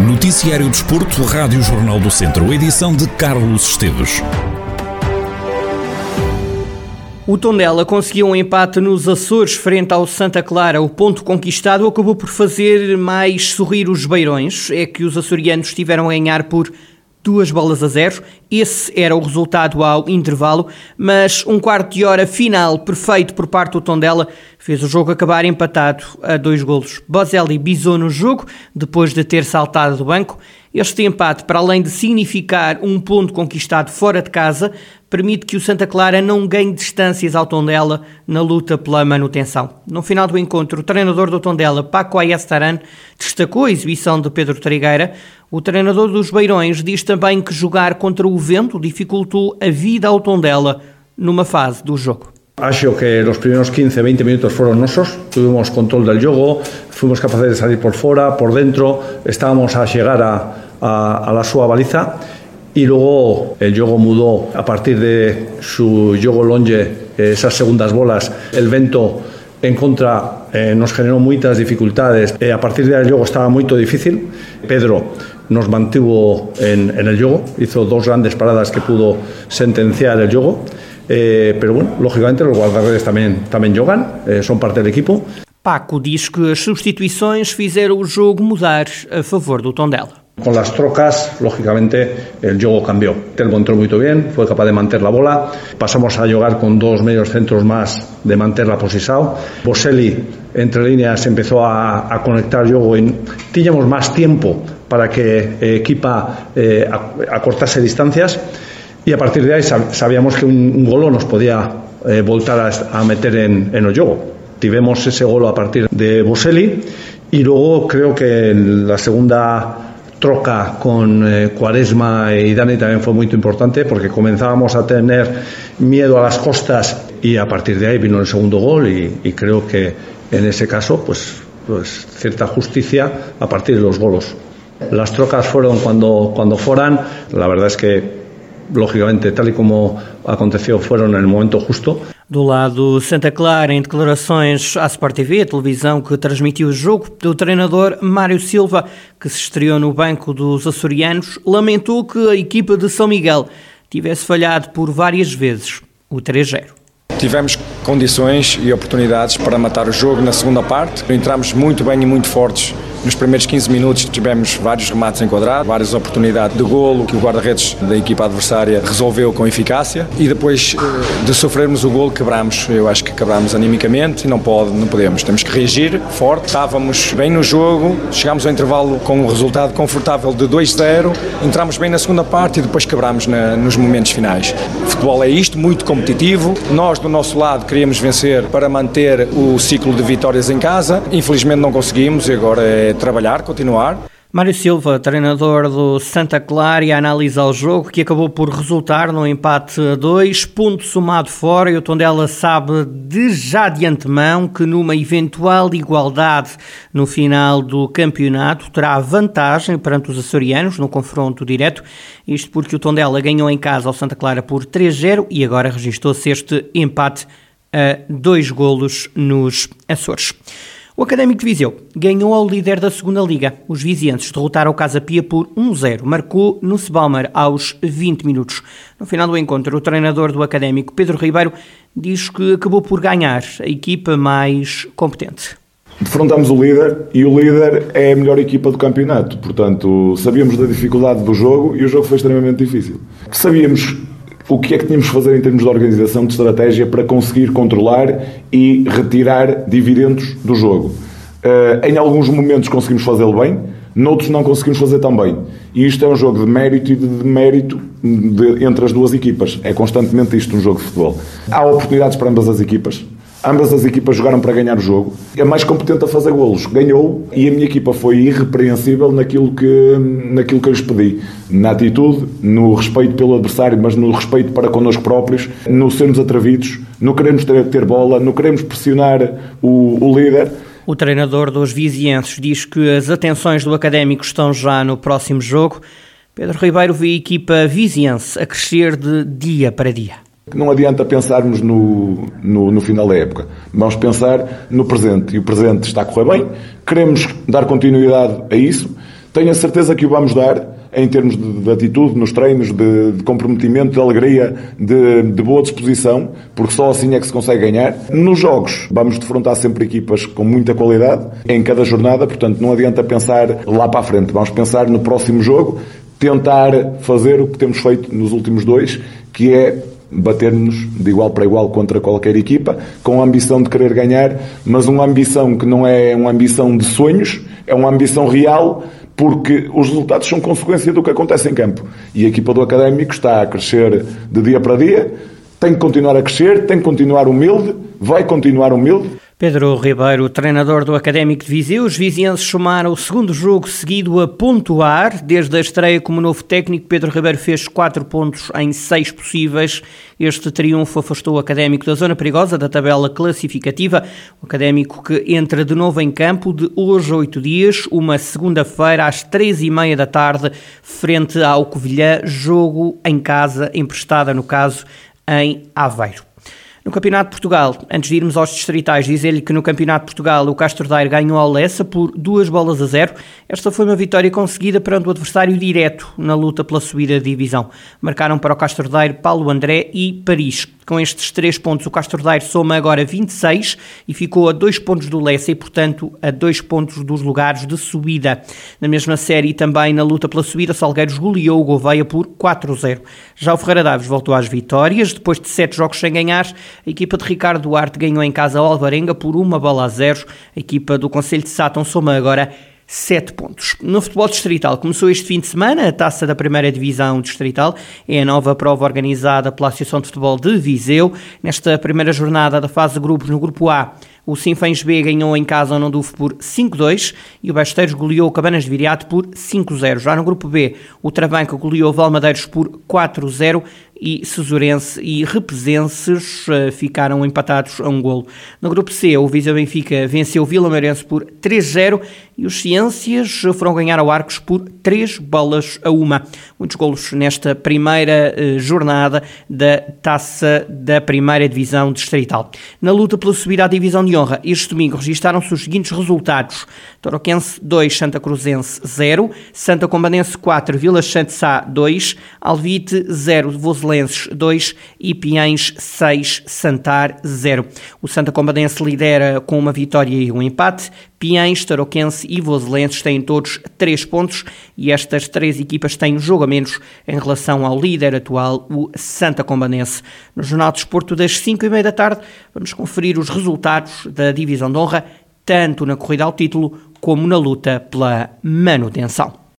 Noticiário Desporto, Rádio Jornal do Centro, edição de Carlos Esteves. O Tondela conseguiu um empate nos Açores frente ao Santa Clara. O ponto conquistado acabou por fazer mais sorrir os beirões. É que os açorianos tiveram a ganhar por duas bolas a zero. Esse era o resultado ao intervalo, mas um quarto de hora final perfeito por parte do Tondela fez o jogo acabar empatado a dois golos. Bozelli bisou no jogo depois de ter saltado do banco. Este empate, para além de significar um ponto conquistado fora de casa, permite que o Santa Clara não ganhe distâncias ao Tondela na luta pela manutenção. No final do encontro, o treinador do Tondela, Paco Ayestaran, destacou a exibição de Pedro Trigueira. O treinador dos Beirões diz também que jogar contra o vento dificultou a vida ao Tondela numa fase do jogo. Acho que los primeros 15, 20 minutos fueron nosos, tuvimos control del juego, fuimos capaces de salir por fuera, por dentro, estábamos a llegar a, a, a sua baliza y luego el juego mudó a partir de su juego longe, esas segundas bolas, el vento en contra eh, nos generó muchas dificultades. Eh, a partir de ahí juego estaba muy difícil. Pedro nos mantuvo en, en, el juego, hizo dos grandes paradas que pudo sentenciar el juego. Eh, pero bueno, lógicamente los guardaredes también, también jogan, eh, son parte del equipo. Paco diz que as substituições fizeram o jogo mudar a favor do Tondela. Con las trocas, lógicamente, el juego cambió. Telmo entró muy bien, fue capaz de mantener la bola. Pasamos a jugar con dos medios centros más de mantener la posición. Boselli, entre líneas, empezó a, a conectar juego y teníamos más tiempo para que eh, equipa eh, acortase distancias. Y a partir de ahí sabíamos que un, un golo nos podía eh, voltar a, a, meter en, en el juego. Tivemos ese golo a partir de Boselli y luego creo que en la segunda troca con eh, Cuaresma y Dani también fue muy importante porque comenzábamos a tener miedo a las costas y a partir de ahí vino el segundo gol y, creo que en ese caso pues, pues cierta justicia a partir de los golos. Las trocas fueron cuando, cuando fueran, la verdad es que lógicamente tal y como aconteció fueron en el momento justo Do lado Santa Clara, em declarações à Sport TV, a televisão que transmitiu o jogo, o treinador Mário Silva, que se estreou no banco dos açorianos, lamentou que a equipa de São Miguel tivesse falhado por várias vezes o 3-0. Tivemos condições e oportunidades para matar o jogo na segunda parte. Entramos muito bem e muito fortes nos primeiros 15 minutos tivemos vários remates enquadrados, várias oportunidades de golo que o guarda-redes da equipa adversária resolveu com eficácia e depois eh, de sofrermos o golo quebramos. Eu acho que quebramos animicamente e não, pode, não podemos. Temos que reagir forte. Estávamos bem no jogo, chegámos ao intervalo com um resultado confortável de 2-0, entramos bem na segunda parte e depois quebramos na, nos momentos finais. O futebol é isto, muito competitivo. Nós, do nosso lado, queríamos vencer para manter o ciclo de vitórias em casa. Infelizmente não conseguimos e agora é trabalhar, continuar. Mário Silva, treinador do Santa Clara, e analisa o jogo que acabou por resultar no empate a 2, ponto somado fora, e o Tondela sabe de já de antemão que numa eventual igualdade no final do campeonato terá vantagem perante os açorianos no confronto direto, isto porque o Tondela ganhou em casa ao Santa Clara por 3-0 e agora registrou-se este empate a dois golos nos Açores. O Académico de Viseu ganhou ao líder da segunda Liga. Os vizienses derrotaram o Casa Pia por 1-0. Marcou no Sebalmer aos 20 minutos. No final do encontro, o treinador do Académico, Pedro Ribeiro, diz que acabou por ganhar a equipa mais competente. Defrontamos o líder e o líder é a melhor equipa do campeonato. Portanto, sabíamos da dificuldade do jogo e o jogo foi extremamente difícil. Sabíamos o que é que tínhamos de fazer em termos de organização, de estratégia, para conseguir controlar e retirar dividendos do jogo. Uh, em alguns momentos conseguimos fazê-lo bem, noutros não conseguimos fazer tão bem. E isto é um jogo de mérito e de demérito de, entre as duas equipas. É constantemente isto um jogo de futebol. Há oportunidades para ambas as equipas. Ambas as equipas jogaram para ganhar o jogo. É mais competente a fazer golos. Ganhou e a minha equipa foi irrepreensível naquilo que, naquilo que eu lhes pedi. Na atitude, no respeito pelo adversário, mas no respeito para connosco próprios, no sermos atrevidos, no queremos ter, ter bola, no queremos pressionar o, o líder. O treinador dos vizienses diz que as atenções do académico estão já no próximo jogo. Pedro Ribeiro vê a equipa viziense a crescer de dia para dia. Não adianta pensarmos no, no, no, final da época. Vamos pensar no presente. E o presente está a correr bem. Queremos dar continuidade a isso. Tenho a certeza que o vamos dar em termos de, de atitude nos treinos, de, de, comprometimento, de alegria, de, de, boa disposição, porque só assim é que se consegue ganhar. Nos jogos, vamos defrontar sempre equipas com muita qualidade em cada jornada, portanto não adianta pensar lá para a frente, vamos pensar no próximo jogo, tentar fazer o que temos feito nos últimos dois, que é bater-nos de igual para igual contra qualquer equipa, com a ambição de querer ganhar, mas uma ambição que não é uma ambição de sonhos, é uma ambição real porque os resultados são consequência do que acontece em campo. E a equipa do Académico está a crescer de dia para dia, tem que continuar a crescer, tem que continuar humilde, vai continuar humilde. Pedro Ribeiro, treinador do Académico de Viseu, os vizienses somaram o segundo jogo seguido a pontuar. Desde a estreia como novo técnico, Pedro Ribeiro fez quatro pontos em seis possíveis. Este triunfo afastou o Académico da zona perigosa da tabela classificativa. O Académico que entra de novo em campo de hoje a oito dias, uma segunda-feira às três e meia da tarde, frente ao Covilhã, jogo em casa, emprestada no caso em Aveiro. No Campeonato de Portugal, antes de irmos aos distritais, dizer-lhe que no Campeonato de Portugal o Castro Daire ganhou ao Lessa por duas bolas a zero. Esta foi uma vitória conseguida perante o adversário direto na luta pela subida de divisão. Marcaram para o Castro Daire Paulo André e Paris. Com estes três pontos, o Castro Daire soma agora 26 e ficou a dois pontos do Lessa e, portanto, a dois pontos dos lugares de subida. Na mesma série, também na luta pela subida, Salgueiros goleou o Gouveia por 4-0. Já o Ferreira Daves voltou às vitórias. Depois de sete jogos sem ganhar, a equipa de Ricardo Duarte ganhou em casa Alvarenga por uma bola a zero. A equipa do Conselho de Sátão soma agora 7 pontos. No futebol distrital, começou este fim de semana a taça da primeira divisão distrital. É a nova prova organizada pela Associação de Futebol de Viseu. Nesta primeira jornada da fase de grupos no grupo A, o Sinfãs B ganhou em casa ao Nondufo por 5-2 e o Besteiros goleou o Cabanas de Viriato por 5-0. Já no grupo B, o Travanca goleou o Valmadeiros por 4-0 e Cesurense e Represenses uh, ficaram empatados a um golo. No grupo C, o Viseu Benfica venceu o Vila Meirense por 3-0 e os Ciências foram ganhar ao Arcos por 3 bolas a uma. Muitos golos nesta primeira uh, jornada da Taça da Primeira Divisão Distrital. Na luta pela subida à Divisão de Honra, este domingo registaram-se os seguintes resultados. Toroquense 2, Santa Cruzense 0, Santa Combanense 4, Vila Sá 2, Alvite 0, Voselenses 2 e Piães 6, Santar 0. O Santa Combadense lidera com uma vitória e um empate. Piães, Tarouquense e Voselenses têm todos 3 pontos e estas três equipas têm jogo a menos em relação ao líder atual, o Santa Combadense. No Jornal de Esporto das 5 e meia da tarde vamos conferir os resultados da Divisão de Honra, tanto na corrida ao título como na luta pela manutenção.